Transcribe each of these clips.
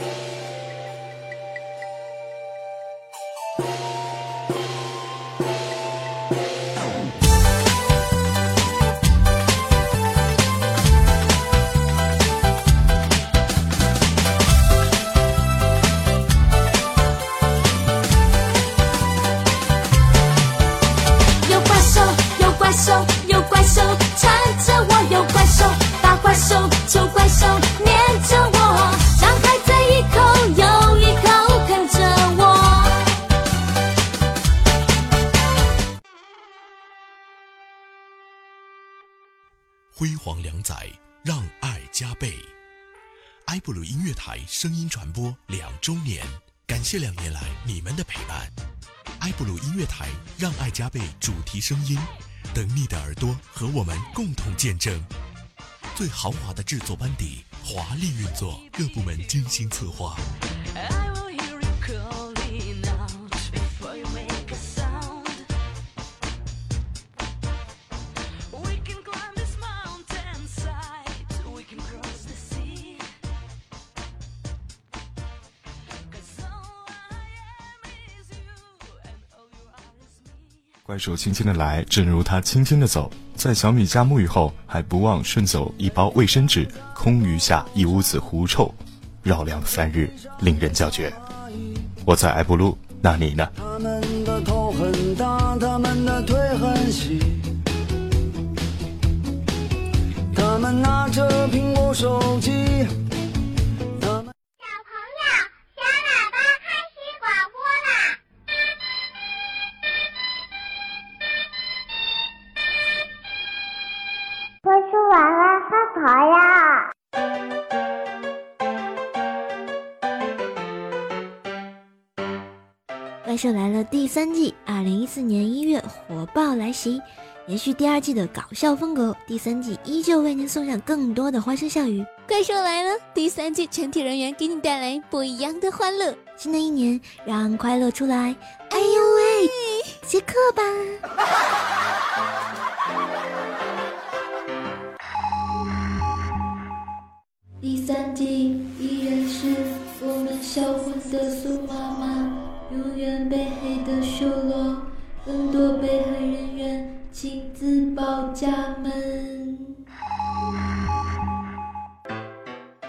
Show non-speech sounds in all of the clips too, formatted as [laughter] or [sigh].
you 乐台声音传播两周年，感谢两年来你们的陪伴。埃布鲁音乐台让爱加倍主题声音，等你的耳朵和我们共同见证。最豪华的制作班底，华丽运作，各部门精心策划。怪兽轻轻的来，正如它轻轻的走。在小米家沐浴后，还不忘顺走一包卫生纸，空余下一屋子狐臭，绕梁三日，令人叫绝。我在埃布鲁，那你呢？他们的头很大，他们的腿很细，他们拿着苹果手机。四年一月火爆来袭，延续第二季的搞笑风格，第三季依旧为您送上更多的欢声笑语。怪兽来了第三季，全体人员给你带来不一样的欢乐。新的一年，让快乐出来！哎呦喂，接客吧！[laughs] 第三季依然是我们销魂的苏妈妈。永远被黑的修罗，更多被害人员请自报家门。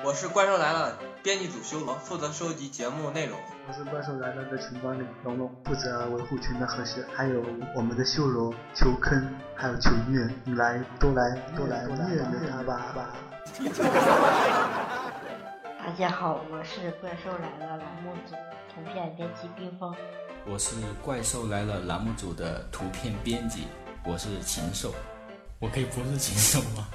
我是怪兽来了编辑组修罗，负责收集节目内容。我是怪兽来了的群管理龙龙，负责维护群的和谐。还有我们的修罗求坑，还有求虐，你来都来都来虐虐他吧。大家好，我是怪兽来了栏目组。图片编辑冰封，我是怪兽来了栏目组的图片编辑，我是禽兽，我可以不是禽兽吗？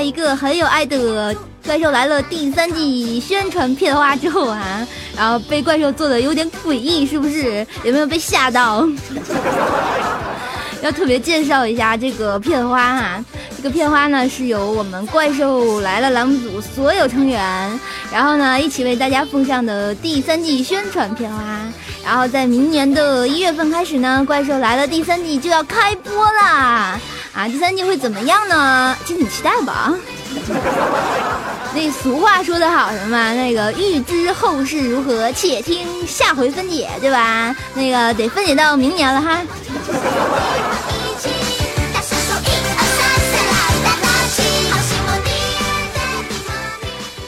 一个很有爱的《怪兽来了》第三季宣传片花之后啊，然后被怪兽做的有点诡异，是不是？有没有被吓到？[laughs] 要特别介绍一下这个片花哈，这个片花呢是由我们《怪兽来了》栏目组所有成员，然后呢一起为大家奉上的第三季宣传片花。然后在明年的一月份开始呢，《怪兽来了》第三季就要开播啦！啊，第三季会怎么样呢？敬请期待吧。那俗话说得好，什么那个欲知后事如何，且听下回分解，对吧？那个得分解到明年了哈。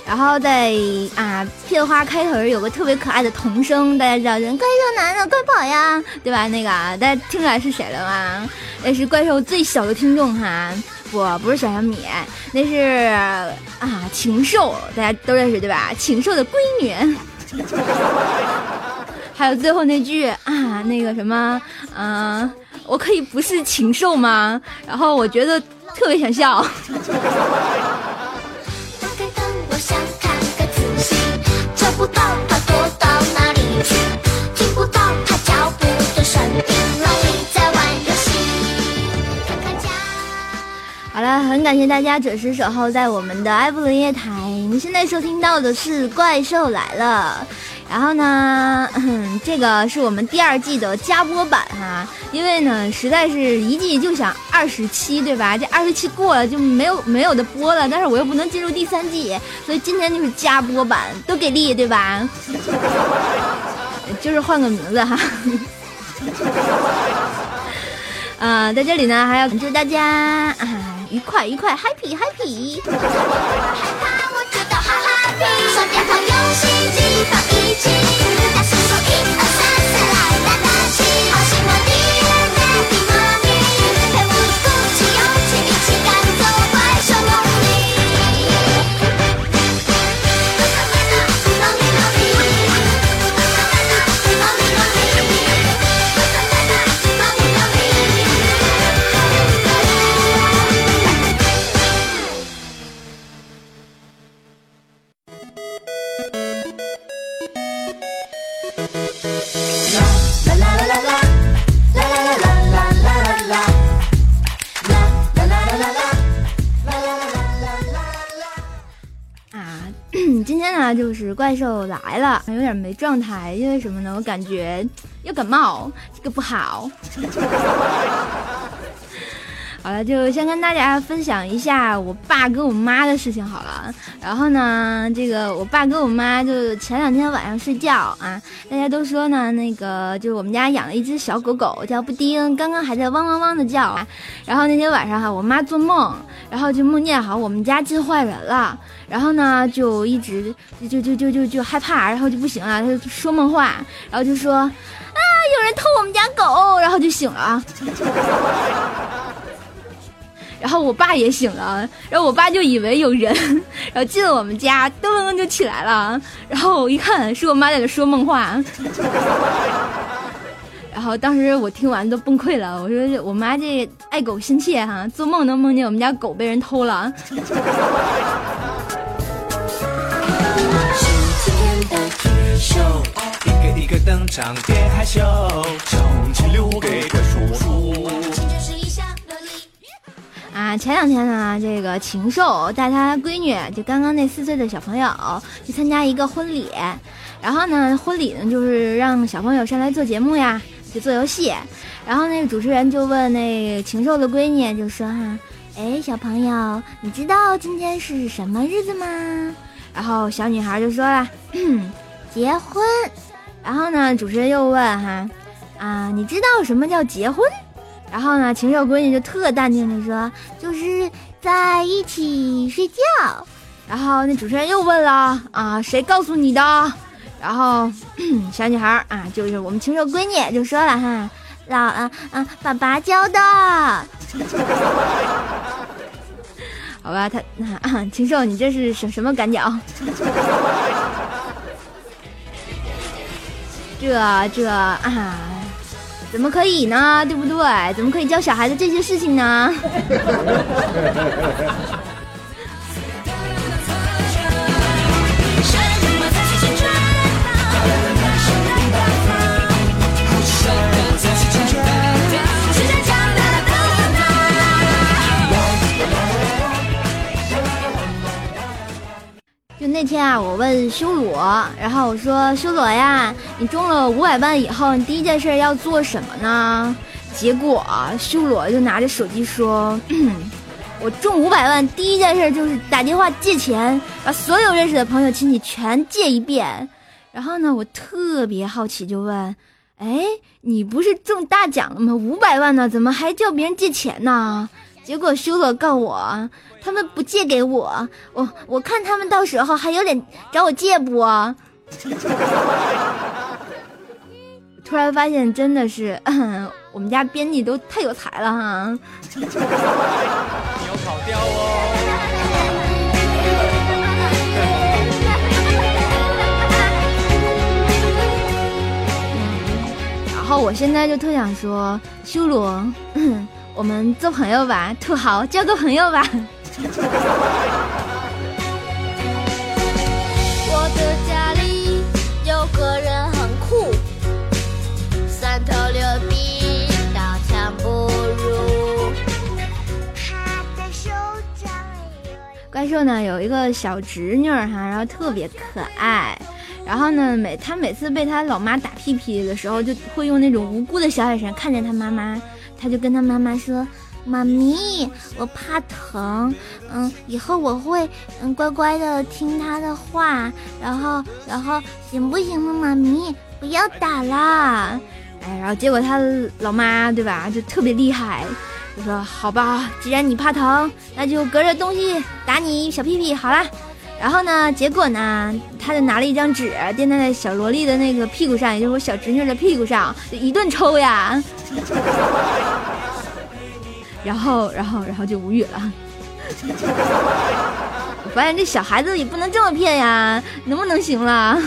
然后在啊，片花开头有个特别可爱的童声，大家知道，人怪兽男的快跑呀，对吧？那个啊大家听出来是谁了吗？那是怪兽最小的听众哈，不，不是小小米，那是啊，禽兽，大家都认识对吧？禽兽的闺女，[laughs] 还有最后那句啊，那个什么，嗯，我可以不是禽兽吗？然后我觉得特别想笑。[laughs] 感谢大家准时守候在我们的埃布伦夜台。你现在收听到的是《怪兽来了》，然后呢，这个是我们第二季的加播版哈，因为呢，实在是一季就想二十期，对吧？这二十期过了就没有没有的播了，但是我又不能进入第三季，所以今天就是加播版，都给力，对吧？[laughs] 就是换个名字哈。啊，[laughs] 在这里呢，还要祝大家啊愉快愉快，happy happy。就是怪兽来了，有点没状态，因为什么呢？我感觉要感冒，这个不好。好了，就先跟大家分享一下我爸跟我妈的事情好了。然后呢，这个我爸跟我妈就前两天晚上睡觉啊，大家都说呢，那个就是我们家养了一只小狗狗叫布丁，刚刚还在汪汪汪的叫。然后那天晚上哈，我妈做梦，然后就梦见好我们家进坏人了，然后呢就一直就就就就就害怕，然后就不行了，他就说梦话，然后就说啊有人偷我们家狗，然后就醒了。[laughs] 然后我爸也醒了，然后我爸就以为有人，然后进了我们家，噔就起来了。然后我一看，是我妈在那说梦话。然后当时我听完都崩溃了，我说我妈这爱狗心切哈，做梦能梦见我们家狗被人偷了。秀一个一个登场，别害羞，留给怪叔叔。啊，前两天呢，这个禽兽带他闺女，就刚刚那四岁的小朋友去参加一个婚礼，然后呢，婚礼呢就是让小朋友上来做节目呀，就做游戏，然后那个主持人就问那禽兽的闺女，就说哈，哎，小朋友，你知道今天是什么日子吗？然后小女孩就说了，[clears throat] 结婚。然后呢，主持人又问哈，啊，你知道什么叫结婚？然后呢，禽兽闺女就特淡定的说：“就是在一起睡觉。”然后那主持人又问了：“啊，谁告诉你的？”然后 [clears throat] 小女孩啊，就是我们禽兽闺女就说了：“哈，老啊啊，爸爸教的。[laughs] ”好吧，他啊，[laughs] 禽兽，你这是什什么感觉啊？这这啊。怎么可以呢？对不对？怎么可以教小孩子这些事情呢？[laughs] 就那天啊，我问修罗，然后我说：“修罗呀，你中了五百万以后，你第一件事要做什么呢？”结果修罗就拿着手机说：“我中五百万，第一件事就是打电话借钱，把所有认识的朋友亲戚全借一遍。”然后呢，我特别好奇，就问：“哎，你不是中大奖了吗？五百万呢，怎么还叫别人借钱呢？”结果修罗告我。他们不借给我，我我看他们到时候还有脸找我借不？突然发现真的是，[coughs] 我们家编辑都太有才了哈。你有跑调哦。然后我现在就特想说，修罗，[coughs] 我们做朋友吧，土豪，交个朋友吧。我的家里有个人很酷，三头六臂刀枪不入。他的手掌兽呢有一个小侄女哈，然后特别可爱。然后呢，每他每次被他老妈打屁屁的时候，就会用那种无辜的小眼神看着他妈妈，他就跟他妈妈说：“妈咪，我怕疼，嗯，以后我会嗯乖乖的听他的话，然后然后行不行呢？妈咪，不要打啦。”哎，然后结果他老妈对吧，就特别厉害，就说：“好吧，既然你怕疼，那就隔着东西打你小屁屁好了。”然后呢？结果呢？他就拿了一张纸垫在小萝莉的那个屁股上，也就是我小侄女的屁股上，就一顿抽呀。[laughs] 然后，然后，然后就无语了。[laughs] 我发现这小孩子也不能这么骗呀，能不能行了？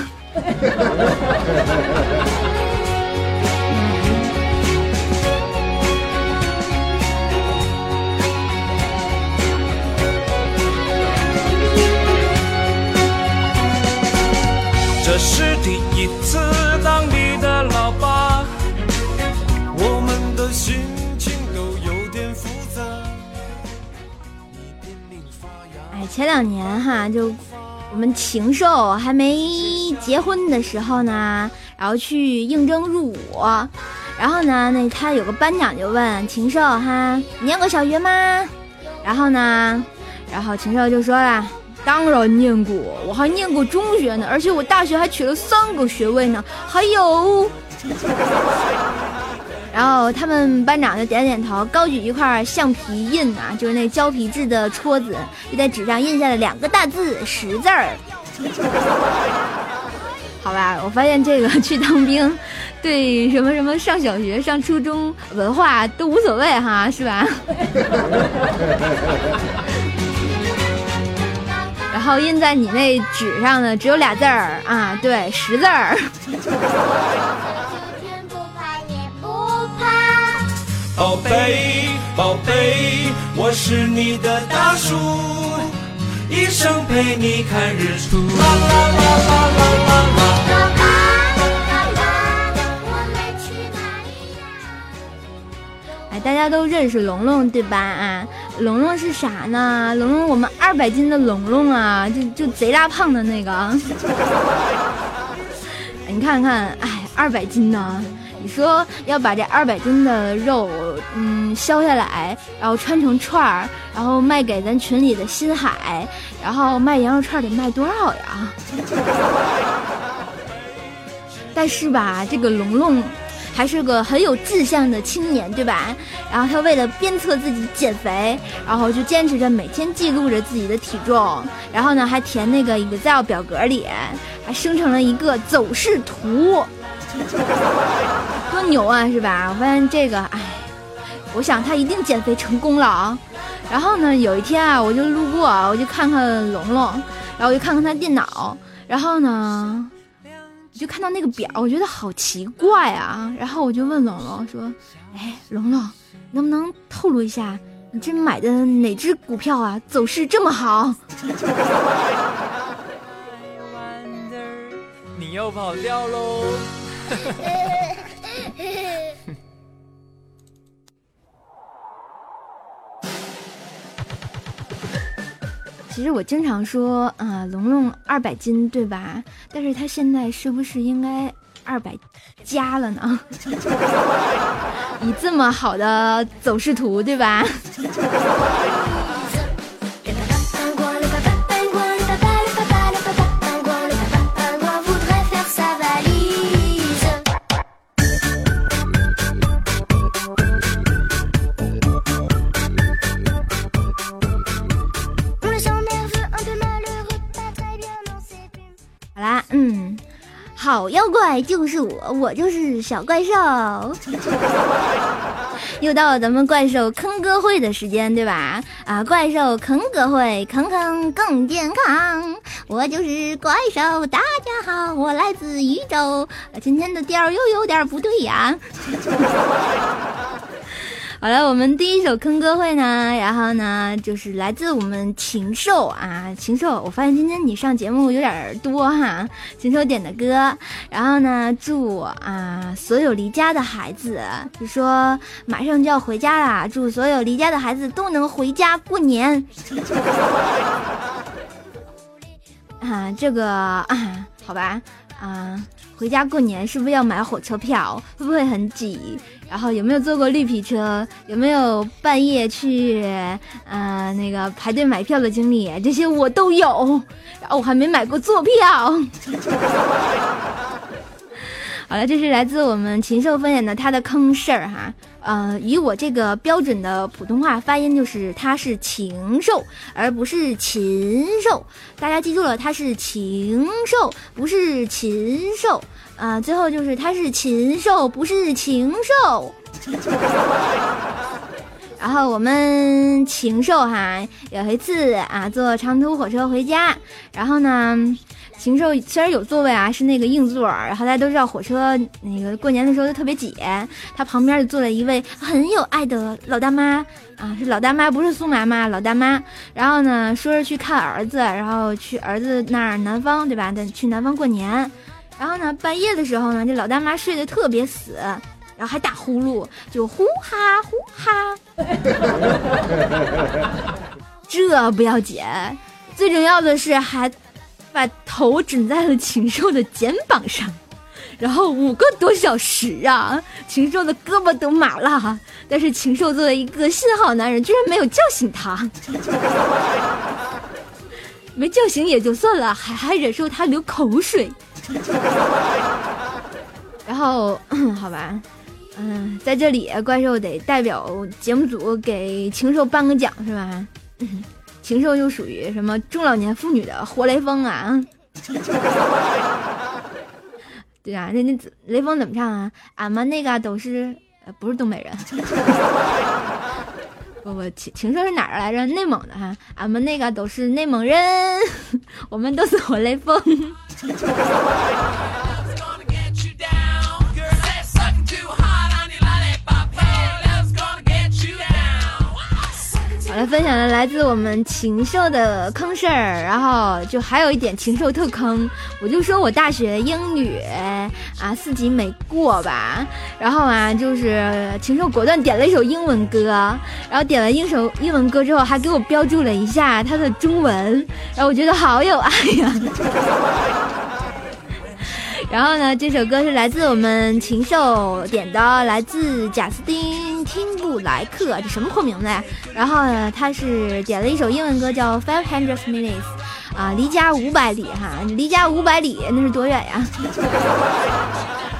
这是第一次当你的老爸，我们的心情都有点复杂。哎，前两年哈，就我们禽兽还没结婚的时候呢，然后去应征入伍，然后呢，那他有个班长就问禽兽哈，你念过小学吗？然后呢，然后禽兽就说了。当然念过，我还念过中学呢，而且我大学还取了三个学位呢。还有，[laughs] 然后他们班长就点点头，高举一块橡皮印啊，就是那胶皮质的戳子，就在纸上印下了两个大字“识字儿”。[laughs] 好吧，我发现这个去当兵，对什么什么上小学、上初中文化都无所谓哈，是吧？[laughs] 然后印在你那纸上的只有俩字儿啊，对，识字儿。宝贝，宝贝，我是你的大树，一生陪你看日出。啦啦啦啦啦啦啦。大家都认识龙龙对吧？啊。龙龙是啥呢？龙龙，我们二百斤的龙龙啊，就就贼大胖的那个。[laughs] 你看看，哎，二百斤呢？你说要把这二百斤的肉，嗯，削下来，然后穿成串儿，然后卖给咱群里的新海，然后卖羊肉串得卖多少呀？[laughs] 但是吧，这个龙龙。还是个很有志向的青年，对吧？然后他为了鞭策自己减肥，然后就坚持着每天记录着自己的体重，然后呢还填那个 Excel 表格里，还生成了一个走势图，多牛啊，是吧？我发现这个，哎，我想他一定减肥成功了啊。然后呢，有一天啊，我就路过，我就看看龙龙，然后我就看看他电脑，然后呢。我就看到那个表，我觉得好奇怪啊！然后我就问龙龙说：“哎，龙龙，能不能透露一下，你这买的哪只股票啊，走势这么好？” [laughs] 你又跑掉喽！其实我经常说啊，龙龙二百斤对吧？但是他现在是不是应该二百加了呢？[laughs] 以这么好的走势图对吧？好妖怪就是我，我就是小怪兽。又到了咱们怪兽坑歌会的时间，对吧？啊，怪兽坑歌会，坑坑更健康。我就是怪兽，大家好，我来自宇宙。今天的调又有点不对呀。好了，我们第一首坑歌会呢，然后呢，就是来自我们禽兽啊，禽兽。我发现今天你上节目有点多哈，禽兽点的歌。然后呢，祝啊所有离家的孩子，就说马上就要回家啦，祝所有离家的孩子都能回家过年。[laughs] 啊，这个啊，好吧，啊。回家过年是不是要买火车票？会不会很挤？然后有没有坐过绿皮车？有没有半夜去呃那个排队买票的经历？这些我都有。然后我还没买过坐票。[laughs] 好了，这是来自我们禽兽分享的他的坑事儿哈。呃，以我这个标准的普通话发音，就是他是禽兽，而不是禽兽。大家记住了，他是禽兽，不是禽兽。啊，最后就是他是禽兽，不是禽兽。然后我们禽兽哈，有一次啊，坐长途火车回家，然后呢。禽兽虽然有座位啊，是那个硬座，然后大家都知道火车那个过年的时候就特别挤，他旁边就坐了一位很有爱的老大妈啊，是老大妈，不是苏妈妈，老大妈。然后呢，说是去看儿子，然后去儿子那儿南方，对吧？去南方过年。然后呢，半夜的时候呢，这老大妈睡得特别死，然后还打呼噜，就呼哈呼哈。[laughs] 这不要紧，最重要的是还。把头枕在了禽兽的肩膀上，然后五个多小时啊，禽兽的胳膊都麻了。但是禽兽作为一个信号男人，居然没有叫醒他，[laughs] 没叫醒也就算了，还还忍受他流口水。[laughs] 然后好吧，嗯，在这里怪兽得代表节目组给禽兽颁个奖是吧？禽兽就属于什么中老年妇女的活雷锋啊？[laughs] 对啊，那那雷锋怎么唱啊？俺们那个都是呃不是东北人，[laughs] 不不，禽禽兽是哪儿来着？内蒙的哈，俺们那个都是内蒙人，[laughs] 我们都是活雷锋。来分享的来自我们禽兽的坑事儿，然后就还有一点禽兽特坑，我就说我大学英语啊四级没过吧，然后啊就是禽兽果断点了一首英文歌，然后点了一首英文歌之后还给我标注了一下它的中文，然后我觉得好有爱呀。然后呢，这首歌是来自我们禽兽点的，来自贾斯汀汀布莱克，这什么破名字呀？然后呢，他是点了一首英文歌，叫 Five Hundred Minutes，啊，离家五百里哈，离家五百里那是多远呀？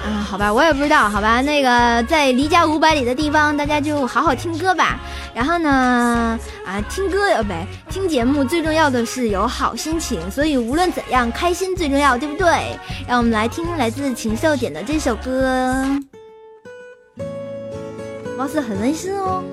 啊，好吧，我也不知道，好吧，那个在离家五百里的地方，大家就好好听歌吧。然后呢，啊，听歌呃，不对，听节目最重要的是有好心情，所以无论怎样，开心最重要，对不对？让我们来听来自禽兽点的这首歌，貌似很温馨哦。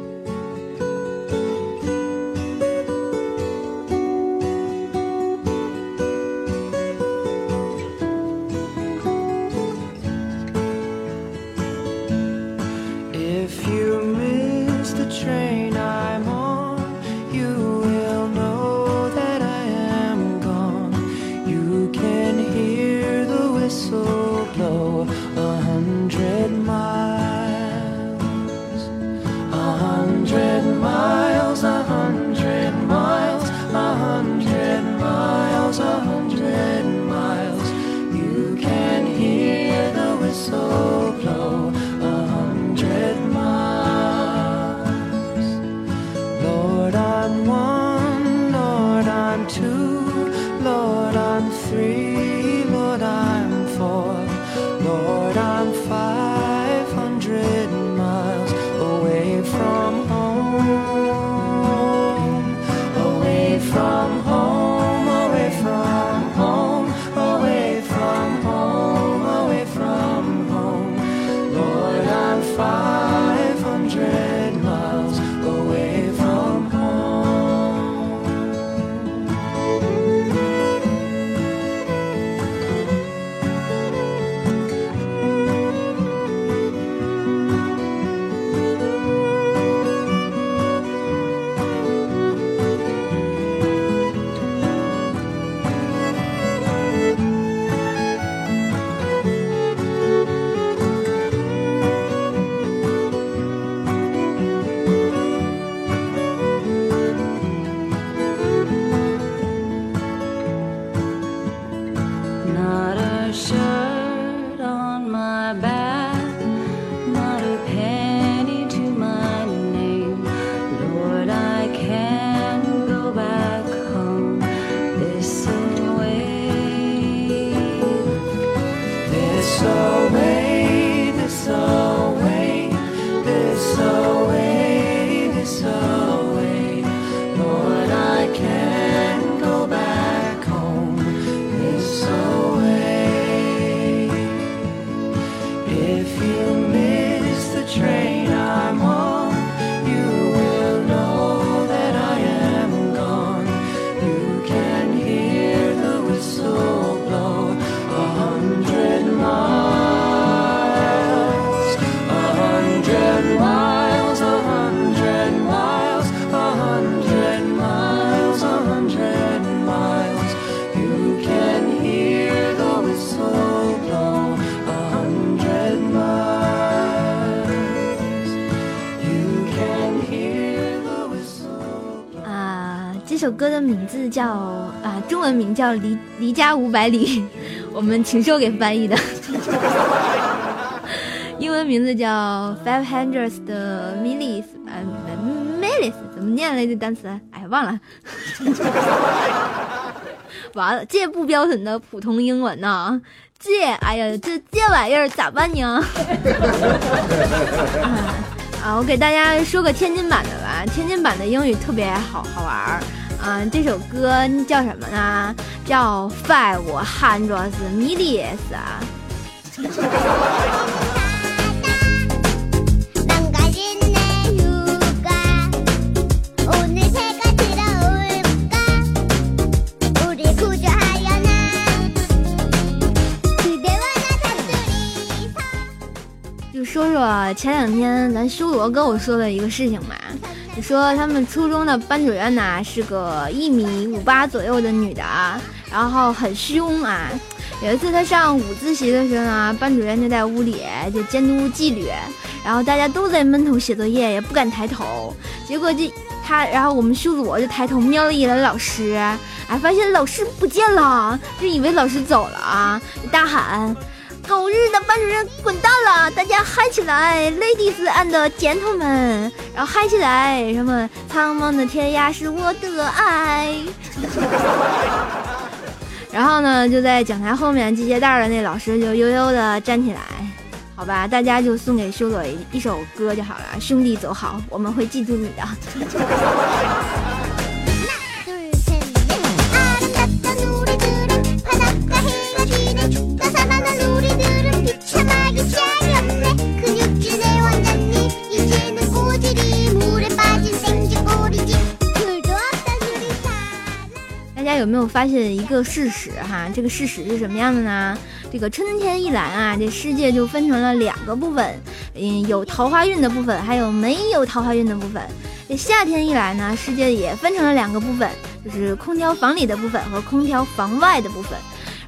这首歌的名字叫啊，中文名叫《离离家五百里》，[laughs] 我们禽兽给翻译的。[laughs] 英文名字叫 Five Hundred 的 Miles 啊，Miles 怎么念来这单词？哎，忘了。[laughs] 完了，这不标准的普通英文呐！这，哎呀，这这玩意儿咋办呢？啊，我给大家说个天津版的吧，天津版的英语特别好好玩儿。嗯，这首歌叫什么呢？叫 Five Hundred Millions 啊。就说说前两天咱修罗跟我说的一个事情吧。说他们初中的班主任呢是个一米五八左右的女的，然后很凶啊。有一次他上午自习的时候呢，班主任就在屋里就监督纪律，然后大家都在闷头写作业，也不敢抬头。结果这他，然后我们修罗就抬头瞄了一眼老师，哎，发现老师不见了，就以为老师走了啊，大喊。狗日的班主任滚蛋了！大家嗨起来，ladies [laughs] and gentlemen，然后嗨起来，什么苍茫的天涯是我的爱。然后呢，就在讲台后面系鞋带的那老师就悠悠的站起来，好吧，大家就送给修罗一一首歌就好了，兄弟走好，我们会记住你的。有没有发现一个事实哈？这个事实是什么样的呢？这个春天一来啊，这世界就分成了两个部分，嗯，有桃花运的部分，还有没有桃花运的部分。这夏天一来呢，世界也分成了两个部分，就是空调房里的部分和空调房外的部分。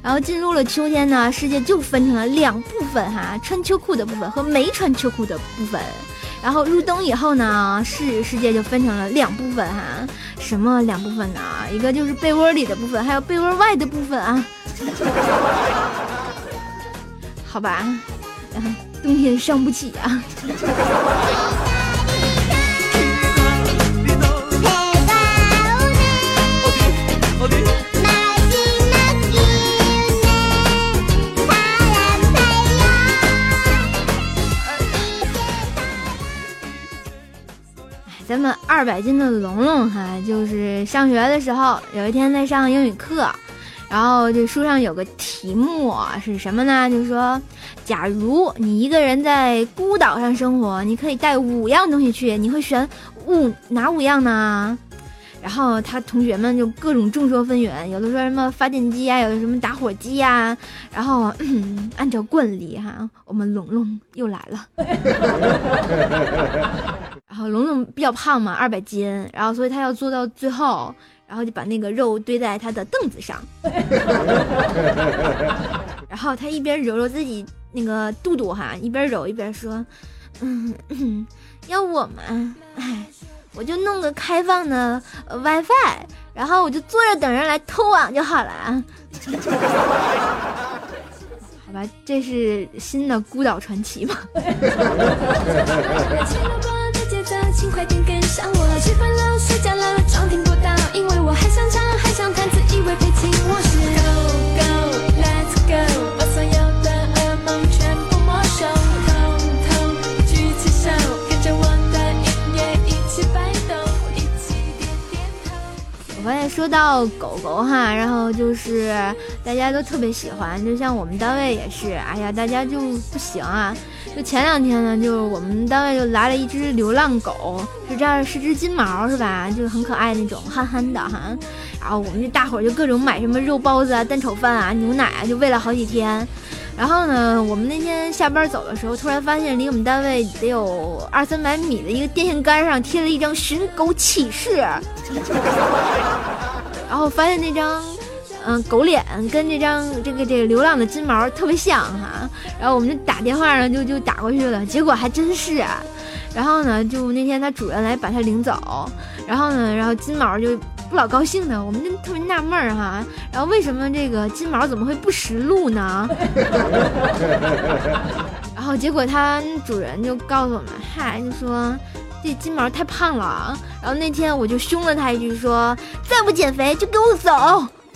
然后进入了秋天呢，世界就分成了两部分哈，穿秋裤的部分和没穿秋裤的部分。然后入冬以后呢，世世界就分成了两部分哈，什么两部分呢？一个就是被窝里的部分，还有被窝外的部分啊。[laughs] 好吧，[laughs] 冬天伤不起啊。咱们二百斤的龙龙哈，就是上学的时候，有一天在上英语课，然后这书上有个题目是什么呢？就是说，假如你一个人在孤岛上生活，你可以带五样东西去，你会选五哪五样呢？然后他同学们就各种众说纷纭，有的说什么发电机啊，有的什么打火机呀。然后 [clears throat] 按照惯例哈，我们龙龙又来了。[laughs] 然后龙龙比较胖嘛，二百斤，然后所以他要做到最后，然后就把那个肉堆在他的凳子上。[laughs] 然后他一边揉揉自己那个肚肚哈，一边揉一边说：“嗯，要我们，哎。”我就弄个开放的 WiFi，然后我就坐着等人来偷网就好了啊。好吧，这是新的孤岛传奇吗？[laughs] 情，快点跟上我。吃饭了，睡觉了，装听不到，因为我还想唱，还想弹，自以为被情我是 Go go let's go，把所有的噩梦全部没收，统统举起手，跟着我的音乐一起摆动，一起点点头。我发现说到狗狗哈，然后就是。大家都特别喜欢，就像我们单位也是。哎呀，大家就不行啊，就前两天呢，就我们单位就来了一只流浪狗，是这样是只金毛是吧？就很可爱那种，憨憨的哈。然后我们这大伙儿就各种买什么肉包子啊、蛋炒饭啊、牛奶啊，就喂了好几天。然后呢，我们那天下班走的时候，突然发现离我们单位得有二三百米的一个电线杆上贴了一张寻狗启事，[laughs] 然后发现那张嗯狗脸跟这张这个这个流浪的金毛特别像哈，然后我们就打电话呢就就打过去了，结果还真是，啊然后呢就那天他主人来把他领走，然后呢然后金毛就。不老高兴的，我们就特别纳闷儿哈，然后为什么这个金毛怎么会不识路呢？然后结果它主人就告诉我们，嗨，就说这金毛太胖了。然后那天我就凶了他一句，说再不减肥就给我走。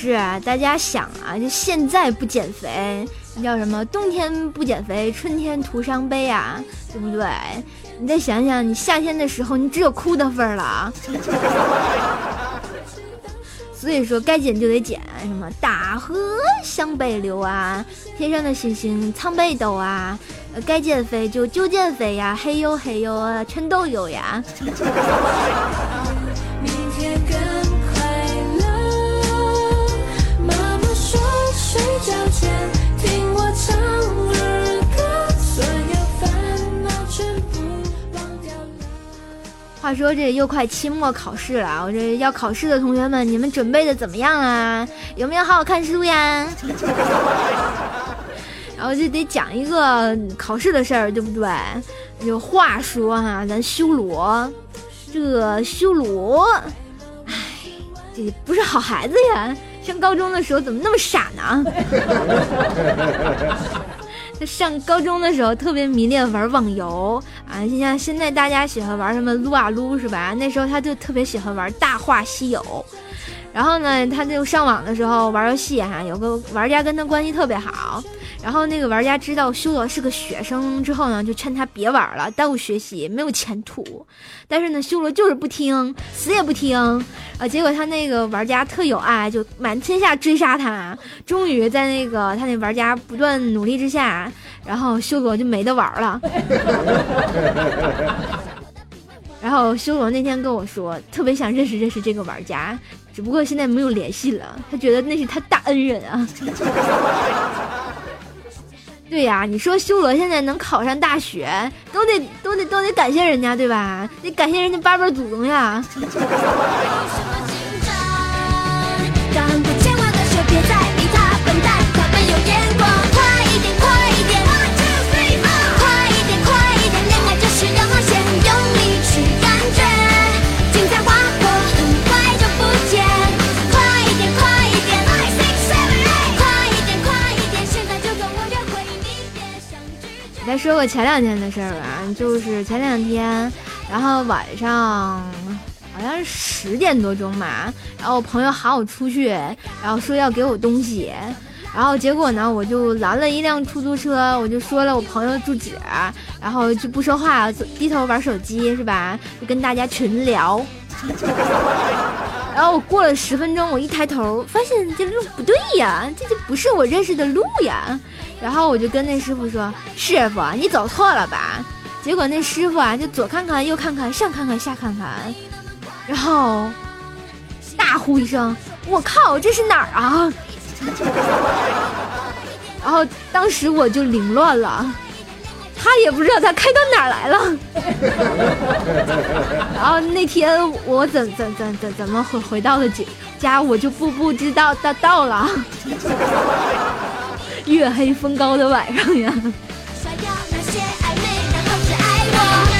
是啊，大家想啊，就现在不减肥，那叫什么？冬天不减肥，春天徒伤悲啊，对不对？你再想想，你夏天的时候，你只有哭的份儿了！[laughs] 所以说，该减就得减，什么大河向北流啊，天上的星星藏北斗啊，该减肥就就减肥呀，嘿呦嘿呦啊，全都有呀。话说这又快期末考试了，我这要考试的同学们，你们准备的怎么样啊？有没有好好看书呀？[laughs] 然后就得讲一个考试的事儿，对不对？有话说哈，咱修罗，这修罗，唉，这不是好孩子呀。上高中的时候怎么那么傻呢？他 [laughs] 上高中的时候特别迷恋玩网游啊，就像现在大家喜欢玩什么撸啊撸是吧？那时候他就特别喜欢玩《大话西游》，然后呢，他就上网的时候玩游戏哈，有个玩家跟他关系特别好。然后那个玩家知道修罗是个学生之后呢，就劝他别玩了，耽误学习，没有前途。但是呢，修罗就是不听，死也不听。啊，结果他那个玩家特有爱，就满天下追杀他。终于在那个他那玩家不断努力之下，然后修罗就没得玩了。然后修罗那天跟我说，特别想认识认识这个玩家，只不过现在没有联系了。他觉得那是他大恩人啊。对呀，你说修罗现在能考上大学，都得都得都得感谢人家，对吧？得感谢人家八辈祖宗呀。[laughs] 再说个前两天的事儿吧，就是前两天，然后晚上好像是十点多钟嘛，然后我朋友喊我出去，然后说要给我东西，然后结果呢，我就拦了一辆出租车，我就说了我朋友住址，然后就不说话，低头玩手机是吧？就跟大家群聊，[laughs] 然后我过了十分钟，我一抬头发现这路不对呀，这就不是我认识的路呀。然后我就跟那师傅说：“师傅，你走错了吧？”结果那师傅啊，就左看看右看看，上看看下看看，然后大呼一声：“我靠，这是哪儿啊？” [laughs] 然后当时我就凌乱了，他也不知道他开到哪儿来了。[laughs] 然后那天我怎怎怎怎怎么回回到了家，我就不不知道到到了。月黑风高的晚上呀。甩掉那些暧昧然后只爱我。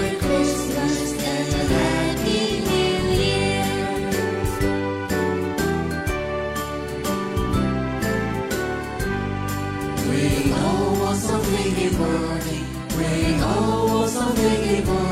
Ricky Morty. Bring all sorts.